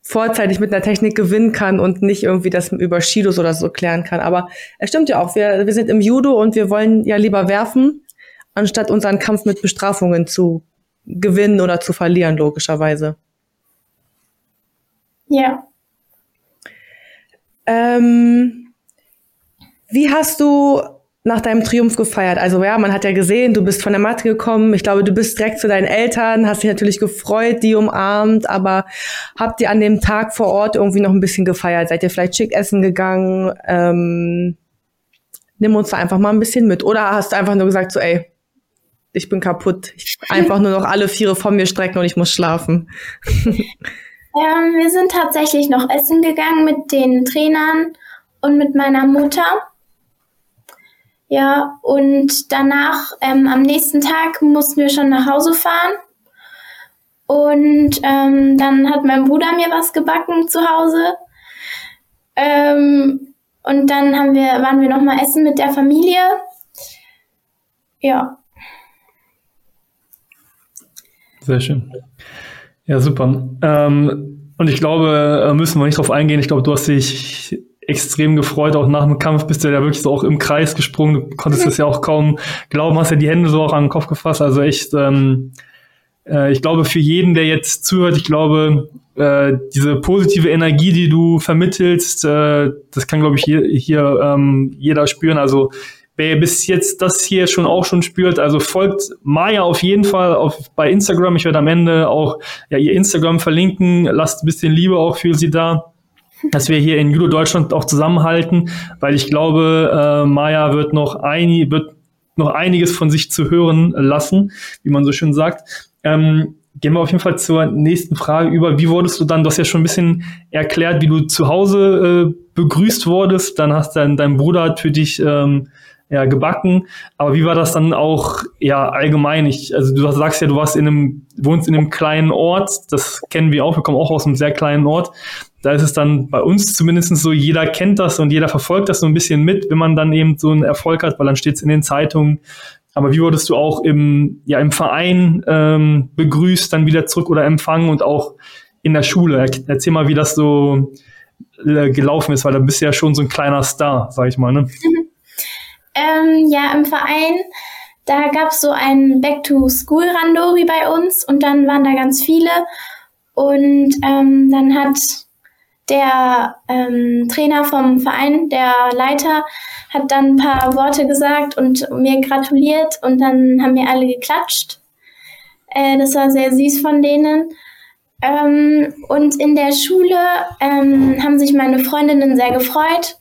vorzeitig mit einer Technik gewinnen kann und nicht irgendwie das über Shidos oder so klären kann. Aber es stimmt ja auch, wir, wir sind im Judo und wir wollen ja lieber werfen, anstatt unseren Kampf mit Bestrafungen zu gewinnen oder zu verlieren, logischerweise. Ja. Ähm, wie hast du nach deinem Triumph gefeiert? Also ja, man hat ja gesehen, du bist von der Matte gekommen. Ich glaube, du bist direkt zu deinen Eltern, hast dich natürlich gefreut, die umarmt, aber habt ihr an dem Tag vor Ort irgendwie noch ein bisschen gefeiert? Seid ihr vielleicht schick essen gegangen? Ähm, nimm uns da einfach mal ein bisschen mit. Oder hast du einfach nur gesagt, so ey, ich bin kaputt. Ich einfach nur noch alle Viere von mir strecken und ich muss schlafen. ähm, wir sind tatsächlich noch essen gegangen mit den Trainern und mit meiner Mutter. Ja, und danach, ähm, am nächsten Tag mussten wir schon nach Hause fahren. Und ähm, dann hat mein Bruder mir was gebacken zu Hause. Ähm, und dann haben wir, waren wir noch mal essen mit der Familie. Ja. Sehr schön. Ja, super. Ähm, und ich glaube, äh, müssen wir nicht drauf eingehen. Ich glaube, du hast dich extrem gefreut. Auch nach dem Kampf bist du ja wirklich so auch im Kreis gesprungen. Du konntest es ja auch kaum glauben, hast ja die Hände so auch an den Kopf gefasst. Also echt, ähm, äh, ich glaube, für jeden, der jetzt zuhört, ich glaube, äh, diese positive Energie, die du vermittelst, äh, das kann, glaube ich, hier, hier ähm, jeder spüren. Also wer bis jetzt das hier schon auch schon spürt, also folgt Maya auf jeden Fall auf, bei Instagram. Ich werde am Ende auch ja, ihr Instagram verlinken. Lasst ein bisschen Liebe auch für sie da dass wir hier in Judo Deutschland auch zusammenhalten, weil ich glaube, äh, Maya wird noch, ein, wird noch einiges von sich zu hören lassen, wie man so schön sagt. Ähm, gehen wir auf jeden Fall zur nächsten Frage über. Wie wurdest du dann, du hast ja schon ein bisschen erklärt, wie du zu Hause äh, begrüßt wurdest. Dann hast dann dein Bruder hat für dich ähm, ja, gebacken. Aber wie war das dann auch ja allgemein? Ich, also du sagst ja, du warst in einem, wohnst in einem kleinen Ort. Das kennen wir auch. Wir kommen auch aus einem sehr kleinen Ort. Da ist es dann bei uns zumindest so, jeder kennt das und jeder verfolgt das so ein bisschen mit, wenn man dann eben so einen Erfolg hat, weil dann steht es in den Zeitungen. Aber wie wurdest du auch im, ja, im Verein ähm, begrüßt, dann wieder zurück oder empfangen und auch in der Schule? Erzähl mal, wie das so äh, gelaufen ist, weil da bist du ja schon so ein kleiner Star, sag ich mal. Ne? Ähm, ja, im Verein, da gab es so ein Back-to-School-Randori bei uns und dann waren da ganz viele. Und ähm, dann hat der ähm, Trainer vom Verein, der Leiter, hat dann ein paar Worte gesagt und mir gratuliert und dann haben mir alle geklatscht. Äh, das war sehr süß von denen. Ähm, und in der Schule ähm, haben sich meine Freundinnen sehr gefreut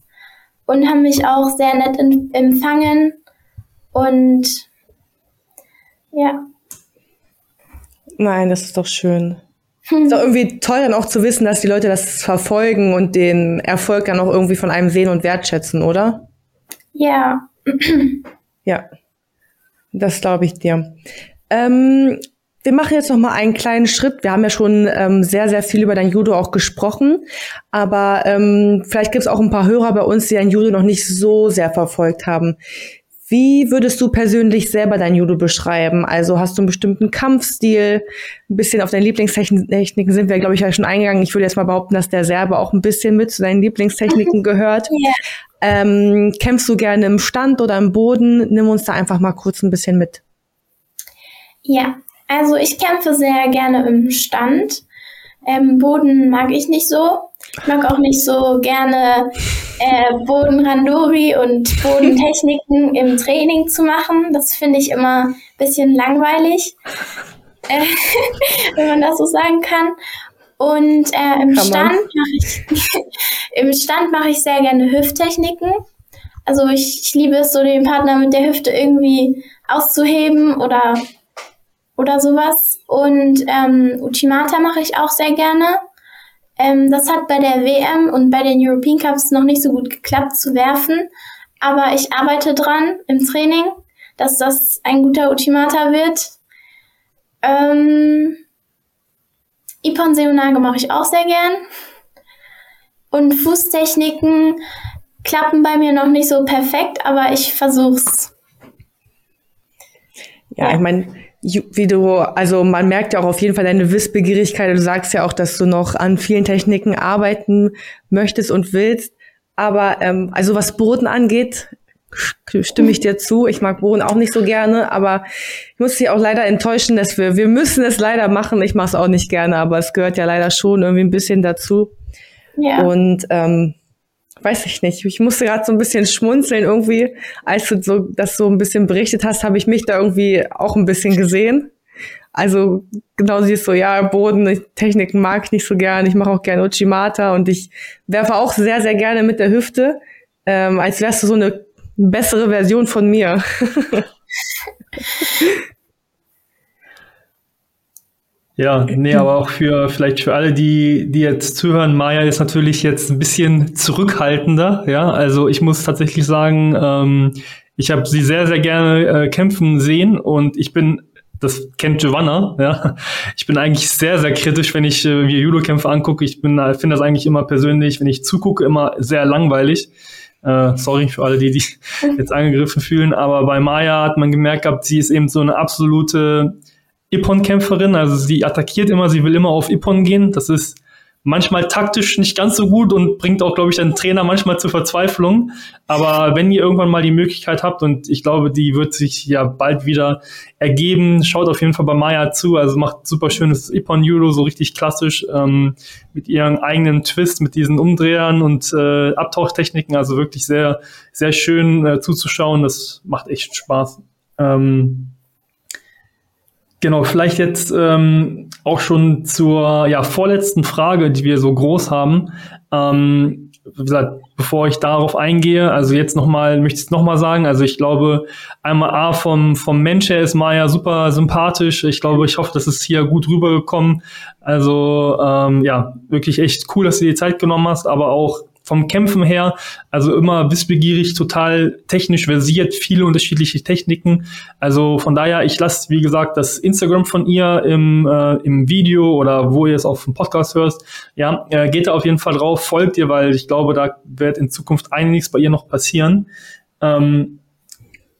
und haben mich auch sehr nett empfangen. Und ja. Nein, das ist doch schön. Ist doch irgendwie toll dann auch zu wissen, dass die Leute das verfolgen und den Erfolg dann auch irgendwie von einem sehen und wertschätzen, oder? Ja. ja. Das glaube ich dir. Ähm, wir machen jetzt noch mal einen kleinen Schritt. Wir haben ja schon ähm, sehr, sehr viel über dein Judo auch gesprochen, aber ähm, vielleicht gibt es auch ein paar Hörer bei uns, die dein Judo noch nicht so sehr verfolgt haben. Wie würdest du persönlich selber dein Judo beschreiben? Also hast du einen bestimmten Kampfstil? Ein bisschen auf deine Lieblingstechniken sind wir, glaube ich, ja schon eingegangen. Ich würde jetzt mal behaupten, dass der Serbe auch ein bisschen mit zu deinen Lieblingstechniken gehört. Ja. Ähm, kämpfst du gerne im Stand oder im Boden? Nimm uns da einfach mal kurz ein bisschen mit. Ja, also ich kämpfe sehr gerne im Stand. Ähm, Boden mag ich nicht so. Ich mag auch nicht so gerne äh, Bodenrandori und Bodentechniken im Training zu machen. Das finde ich immer ein bisschen langweilig, äh, wenn man das so sagen kann. Und äh, im, Stand mache ich, im Stand mache ich sehr gerne Hüfttechniken. Also ich, ich liebe es so, den Partner mit der Hüfte irgendwie auszuheben oder oder sowas. Und ähm, Uchimata mache ich auch sehr gerne. Ähm, das hat bei der WM und bei den European Cups noch nicht so gut geklappt zu werfen. Aber ich arbeite dran im Training, dass das ein guter Uchimata wird. Ähm, Ippon Seonage mache ich auch sehr gern. Und Fußtechniken klappen bei mir noch nicht so perfekt, aber ich versuch's. Ja, ich meine, wie du, also man merkt ja auch auf jeden Fall deine Wissbegierigkeit. Du sagst ja auch, dass du noch an vielen Techniken arbeiten möchtest und willst. Aber ähm, also was Boden angeht, stimme ich dir zu. Ich mag Boden auch nicht so gerne, aber ich muss dich auch leider enttäuschen, dass wir, wir müssen es leider machen. Ich mache es auch nicht gerne, aber es gehört ja leider schon irgendwie ein bisschen dazu. Ja. Und ähm, weiß ich nicht. Ich musste gerade so ein bisschen schmunzeln irgendwie, als du so das so ein bisschen berichtet hast, habe ich mich da irgendwie auch ein bisschen gesehen. Also genau siehst du, ja, Boden, Techniken mag ich nicht so gern. Ich mache auch gerne Uchimata und ich werfe auch sehr, sehr gerne mit der Hüfte, ähm, als wärst du so eine bessere Version von mir. Ja, nee, aber auch für vielleicht für alle, die, die jetzt zuhören, Maya ist natürlich jetzt ein bisschen zurückhaltender. Ja, also ich muss tatsächlich sagen, ähm, ich habe sie sehr, sehr gerne äh, kämpfen sehen und ich bin, das kennt Giovanna, ja, ich bin eigentlich sehr, sehr kritisch, wenn ich äh, mir Judo-Kämpfe angucke. Ich bin, äh, finde das eigentlich immer persönlich, wenn ich zugucke, immer sehr langweilig. Äh, sorry für alle, die sich jetzt angegriffen fühlen, aber bei Maya hat man gemerkt gehabt, sie ist eben so eine absolute Ippon-Kämpferin, also sie attackiert immer, sie will immer auf Ippon gehen. Das ist manchmal taktisch nicht ganz so gut und bringt auch, glaube ich, den Trainer manchmal zur Verzweiflung. Aber wenn ihr irgendwann mal die Möglichkeit habt, und ich glaube, die wird sich ja bald wieder ergeben, schaut auf jeden Fall bei Maya zu. Also macht super schönes Ippon Judo, so richtig klassisch, ähm, mit ihren eigenen Twist, mit diesen Umdrehern und äh, Abtauchtechniken. Also wirklich sehr, sehr schön äh, zuzuschauen. Das macht echt Spaß. Ähm, Genau, vielleicht jetzt ähm, auch schon zur ja, vorletzten Frage, die wir so groß haben. Ähm, wie gesagt, bevor ich darauf eingehe, also jetzt nochmal, möchte ich es nochmal sagen, also ich glaube, einmal A, vom, vom Mensch her ist Maya super sympathisch. Ich glaube, ich hoffe, das ist hier gut rübergekommen. Also ähm, ja, wirklich echt cool, dass du dir die Zeit genommen hast, aber auch vom Kämpfen her. Also immer wissbegierig, total technisch versiert, viele unterschiedliche Techniken. Also von daher, ich lasse, wie gesagt, das Instagram von ihr im, äh, im Video oder wo ihr es auf dem Podcast hörst. Ja, äh, geht da auf jeden Fall drauf, folgt ihr, weil ich glaube, da wird in Zukunft einiges bei ihr noch passieren. Ähm,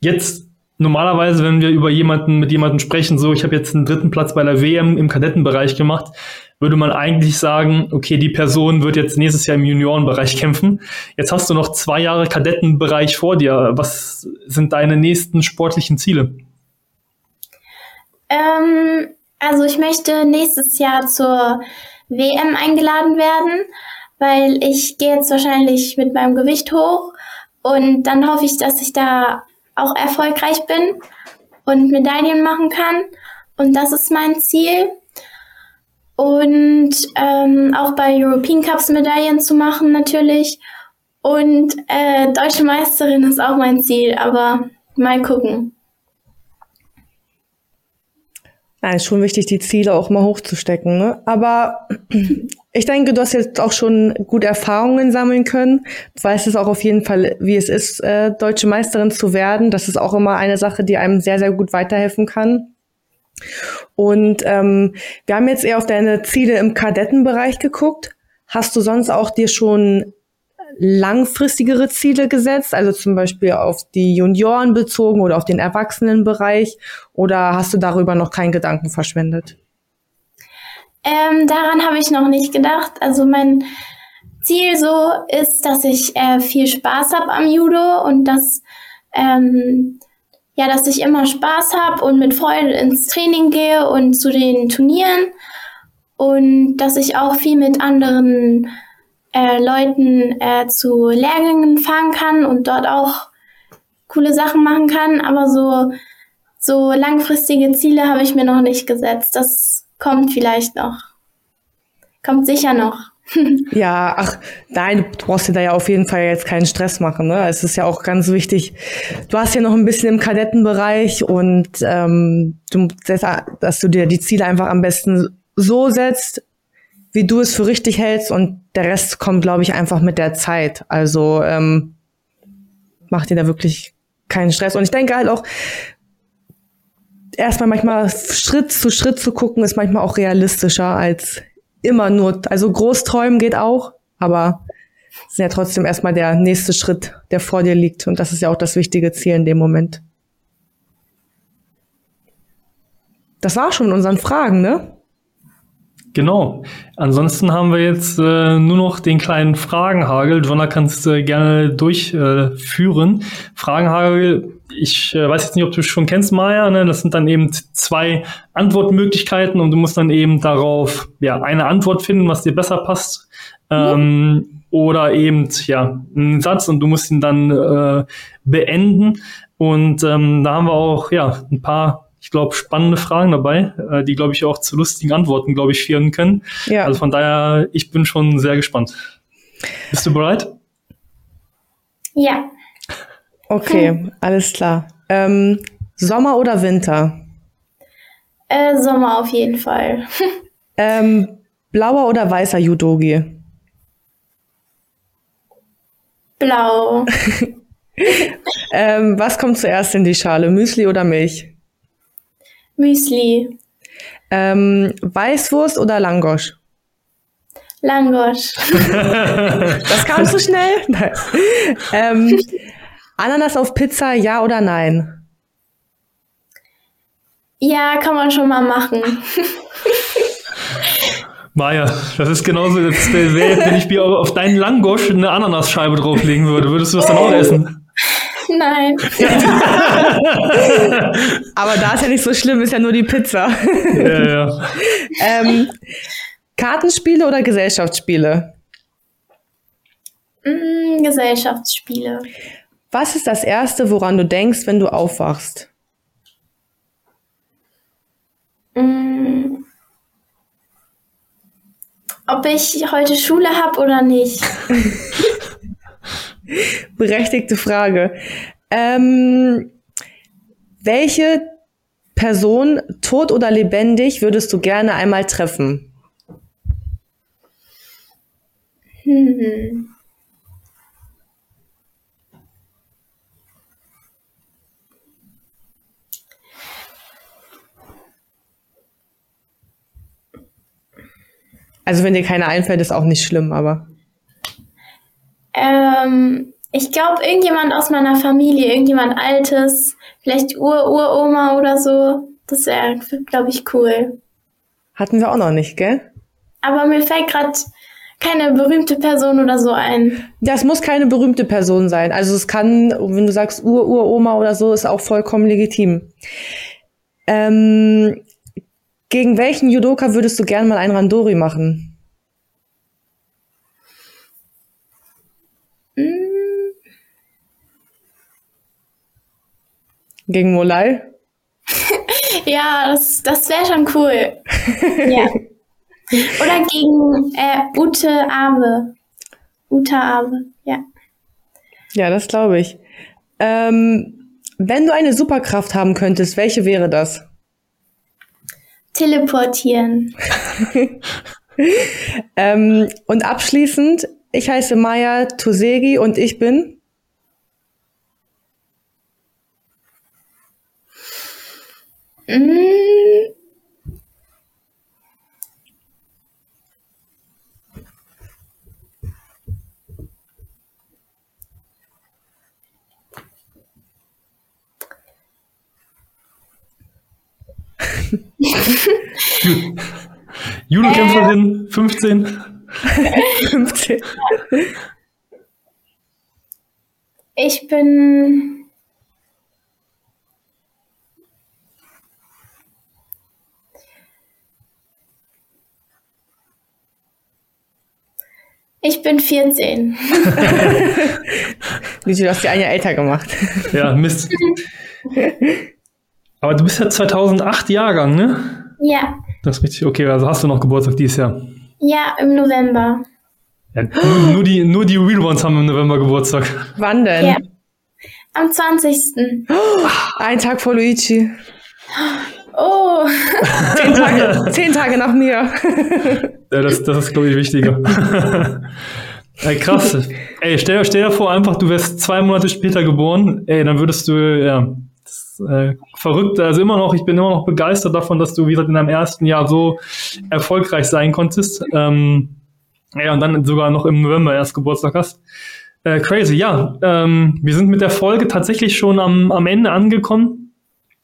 jetzt normalerweise, wenn wir über jemanden mit jemandem sprechen, so ich habe jetzt einen dritten Platz bei der WM im Kadettenbereich gemacht, würde man eigentlich sagen, okay, die Person wird jetzt nächstes Jahr im Juniorenbereich kämpfen. Jetzt hast du noch zwei Jahre Kadettenbereich vor dir. Was sind deine nächsten sportlichen Ziele? Ähm, also ich möchte nächstes Jahr zur WM eingeladen werden, weil ich gehe jetzt wahrscheinlich mit meinem Gewicht hoch und dann hoffe ich, dass ich da auch erfolgreich bin und Medaillen machen kann. Und das ist mein Ziel. Und ähm, auch bei European Cups Medaillen zu machen natürlich. Und äh, deutsche Meisterin ist auch mein Ziel, aber mal gucken. Nein, ist schon wichtig, die Ziele auch mal hochzustecken. Ne? Aber ich denke, du hast jetzt auch schon gute Erfahrungen sammeln können. Du weißt es auch auf jeden Fall, wie es ist, äh, deutsche Meisterin zu werden. Das ist auch immer eine Sache, die einem sehr, sehr gut weiterhelfen kann. Und ähm, wir haben jetzt eher auf deine Ziele im Kadettenbereich geguckt. Hast du sonst auch dir schon langfristigere Ziele gesetzt, also zum Beispiel auf die Junioren bezogen oder auf den Erwachsenenbereich? Oder hast du darüber noch keinen Gedanken verschwendet? Ähm, daran habe ich noch nicht gedacht. Also mein Ziel so ist, dass ich äh, viel Spaß habe am Judo und dass ähm, ja, dass ich immer Spaß habe und mit Freude ins Training gehe und zu den Turnieren und dass ich auch viel mit anderen äh, Leuten äh, zu Lehrgängen fahren kann und dort auch coole Sachen machen kann. Aber so, so langfristige Ziele habe ich mir noch nicht gesetzt. Das kommt vielleicht noch. Kommt sicher noch. Ja, ach, nein, du brauchst dir da ja auf jeden Fall jetzt keinen Stress machen. Ne? Es ist ja auch ganz wichtig. Du hast ja noch ein bisschen im Kadettenbereich und ähm, du, dass du dir die Ziele einfach am besten so setzt, wie du es für richtig hältst und der Rest kommt, glaube ich, einfach mit der Zeit. Also ähm, mach dir da wirklich keinen Stress. Und ich denke halt auch, erstmal manchmal Schritt zu Schritt zu gucken, ist manchmal auch realistischer als immer nur, also Großträumen geht auch, aber es ist ja trotzdem erstmal der nächste Schritt, der vor dir liegt. Und das ist ja auch das wichtige Ziel in dem Moment. Das war schon mit unseren Fragen, ne? Genau. Ansonsten haben wir jetzt äh, nur noch den kleinen Fragenhagel. Jonna kannst du äh, gerne durchführen. Äh, Fragenhagel, ich äh, weiß jetzt nicht, ob du schon kennst, Maya. Ne? Das sind dann eben zwei Antwortmöglichkeiten und du musst dann eben darauf ja eine Antwort finden, was dir besser passt. Ähm, ja. Oder eben ja einen Satz und du musst ihn dann äh, beenden. Und ähm, da haben wir auch ja ein paar ich glaube, spannende Fragen dabei, äh, die, glaube ich, auch zu lustigen Antworten, glaube ich, führen können. Ja. Also von daher, ich bin schon sehr gespannt. Bist du bereit? Ja. Okay, hm. alles klar. Ähm, Sommer oder Winter? Äh, Sommer auf jeden Fall. ähm, blauer oder weißer Judogi? Blau. ähm, was kommt zuerst in die Schale, Müsli oder Milch? Müsli. Ähm, Weißwurst oder Langosch? Langosch. das kam zu schnell. Nein. Ähm, Ananas auf Pizza, ja oder nein? Ja, kann man schon mal machen. Maja, das ist genauso, das wäre, wenn ich mir auf deinen Langosch eine Ananasscheibe drauflegen würde. Würdest du das dann auch essen? Nein. Aber da ist ja nicht so schlimm, ist ja nur die Pizza. Ja, ja. ähm, Kartenspiele oder Gesellschaftsspiele? Mm, Gesellschaftsspiele. Was ist das Erste, woran du denkst, wenn du aufwachst? Mm, ob ich heute Schule habe oder nicht. Berechtigte Frage. Ähm, welche Person, tot oder lebendig, würdest du gerne einmal treffen? Hm. Also wenn dir keine einfällt, ist auch nicht schlimm, aber. Ähm, ich glaube, irgendjemand aus meiner Familie, irgendjemand Altes, vielleicht Ur-Uroma oder so. Das wäre, glaube ich, cool. Hatten wir auch noch nicht, gell? Aber mir fällt gerade keine berühmte Person oder so ein. Das muss keine berühmte Person sein. Also es kann, wenn du sagst Ur-Uroma oder so, ist auch vollkommen legitim. Ähm, gegen welchen Judoka würdest du gern mal ein Randori machen? Mm. Gegen Molai? ja, das, das wäre schon cool. ja. Oder gegen äh, Ute Abe. Ute Abe, ja. Ja, das glaube ich. Ähm, wenn du eine Superkraft haben könntest, welche wäre das? Teleportieren. ähm, und abschließend, ich heiße Maya Tosegi und ich bin Mm. Judo-Kämpferin, 15. 15. Ich bin. Ich bin 14. Luigi, du hast die ein Jahr älter gemacht. Ja, Mist. Aber du bist ja 2008 Jahrgang, ne? Ja. Das ist richtig. Okay, also hast du noch Geburtstag dieses Jahr? Ja, im November. Ja, nur, nur, die, nur die Real Ones haben im November Geburtstag. Wann denn? Ja. Am 20. Ein Tag vor Luigi. Oh. Zehn Tage, zehn Tage nach mir. Ja, das, das ist, glaube ich, wichtiger. Ey, krass. Ey, stell, stell dir vor, einfach, du wärst zwei Monate später geboren. Ey, dann würdest du, ja, äh, verrückt. Also immer noch, ich bin immer noch begeistert davon, dass du, wie gesagt, in deinem ersten Jahr so erfolgreich sein konntest. Ähm, ja, und dann sogar noch im November erst Geburtstag hast. Äh, crazy, ja. Ähm, wir sind mit der Folge tatsächlich schon am, am Ende angekommen.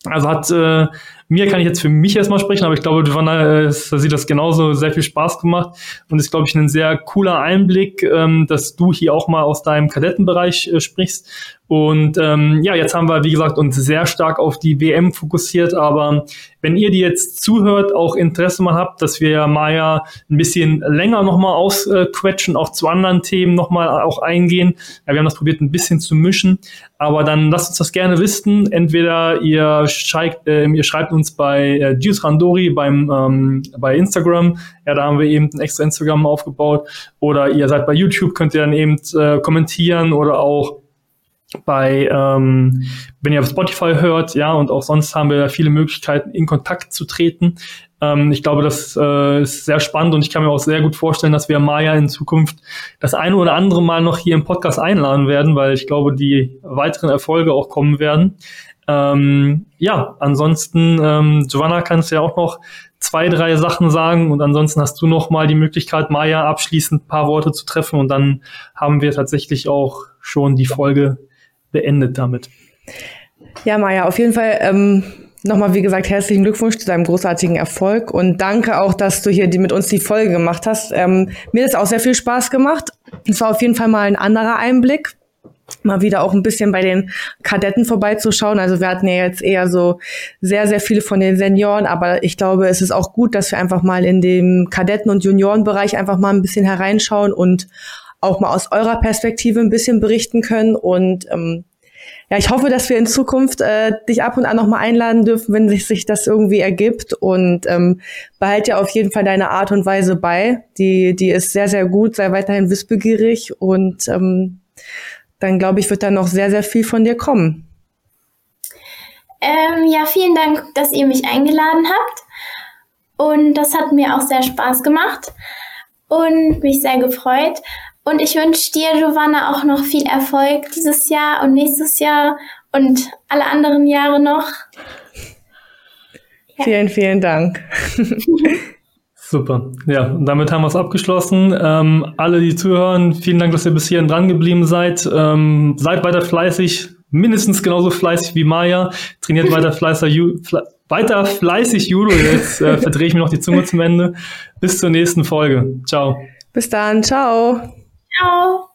Also hat äh, mir kann ich jetzt für mich erstmal sprechen, aber ich glaube, Giovanna äh, sieht das genauso sehr viel Spaß gemacht und ist, glaube ich, ein sehr cooler Einblick, ähm, dass du hier auch mal aus deinem Kadettenbereich äh, sprichst. Und ähm, ja, jetzt haben wir, wie gesagt, uns sehr stark auf die WM fokussiert, aber wenn ihr die jetzt zuhört, auch Interesse mal habt, dass wir Maya ein bisschen länger nochmal ausquetschen, auch zu anderen Themen nochmal auch eingehen. Ja, wir haben das probiert, ein bisschen zu mischen, aber dann lasst uns das gerne wissen. Entweder ihr, schreibt, äh, ihr schreibt uns bei äh, Gius Randori beim, ähm, bei Instagram. Ja, da haben wir eben ein extra Instagram aufgebaut. Oder ihr seid bei YouTube, könnt ihr dann eben äh, kommentieren oder auch bei, ähm, wenn ihr auf Spotify hört, ja, und auch sonst haben wir viele Möglichkeiten, in Kontakt zu treten. Ähm, ich glaube, das äh, ist sehr spannend und ich kann mir auch sehr gut vorstellen, dass wir Maya in Zukunft das eine oder andere Mal noch hier im Podcast einladen werden, weil ich glaube, die weiteren Erfolge auch kommen werden. Ähm, ja, ansonsten, ähm, Giovanna, kannst du ja auch noch zwei, drei Sachen sagen und ansonsten hast du noch mal die Möglichkeit, Maya abschließend ein paar Worte zu treffen und dann haben wir tatsächlich auch schon die Folge beendet damit. Ja, Maja, auf jeden Fall ähm, nochmal, wie gesagt, herzlichen Glückwunsch zu deinem großartigen Erfolg und danke auch, dass du hier die, mit uns die Folge gemacht hast. Ähm, mir hat es auch sehr viel Spaß gemacht. Es war auf jeden Fall mal ein anderer Einblick mal wieder auch ein bisschen bei den Kadetten vorbeizuschauen. Also wir hatten ja jetzt eher so sehr, sehr viele von den Senioren, aber ich glaube, es ist auch gut, dass wir einfach mal in dem Kadetten- und Juniorenbereich einfach mal ein bisschen hereinschauen und auch mal aus eurer Perspektive ein bisschen berichten können. Und ähm, ja, ich hoffe, dass wir in Zukunft äh, dich ab und an noch mal einladen dürfen, wenn sich, sich das irgendwie ergibt. Und ähm, behalte ja auf jeden Fall deine Art und Weise bei. Die, die ist sehr, sehr gut. Sei weiterhin wissbegierig und ähm, dann glaube ich, wird da noch sehr, sehr viel von dir kommen. Ähm, ja, vielen Dank, dass ihr mich eingeladen habt. Und das hat mir auch sehr Spaß gemacht und mich sehr gefreut. Und ich wünsche dir, Giovanna, auch noch viel Erfolg dieses Jahr und nächstes Jahr und alle anderen Jahre noch. Ja. Vielen, vielen Dank. Super. Ja, damit haben wir es abgeschlossen. Ähm, alle, die zuhören, vielen Dank, dass ihr bis hierhin dran geblieben seid. Ähm, seid weiter fleißig, mindestens genauso fleißig wie Maya. Trainiert weiter fleißig, fle weiter fleißig Judo. Jetzt äh, verdrehe ich mir noch die Zunge zum Ende. Bis zur nächsten Folge. Ciao. Bis dann. Ciao. Ciao.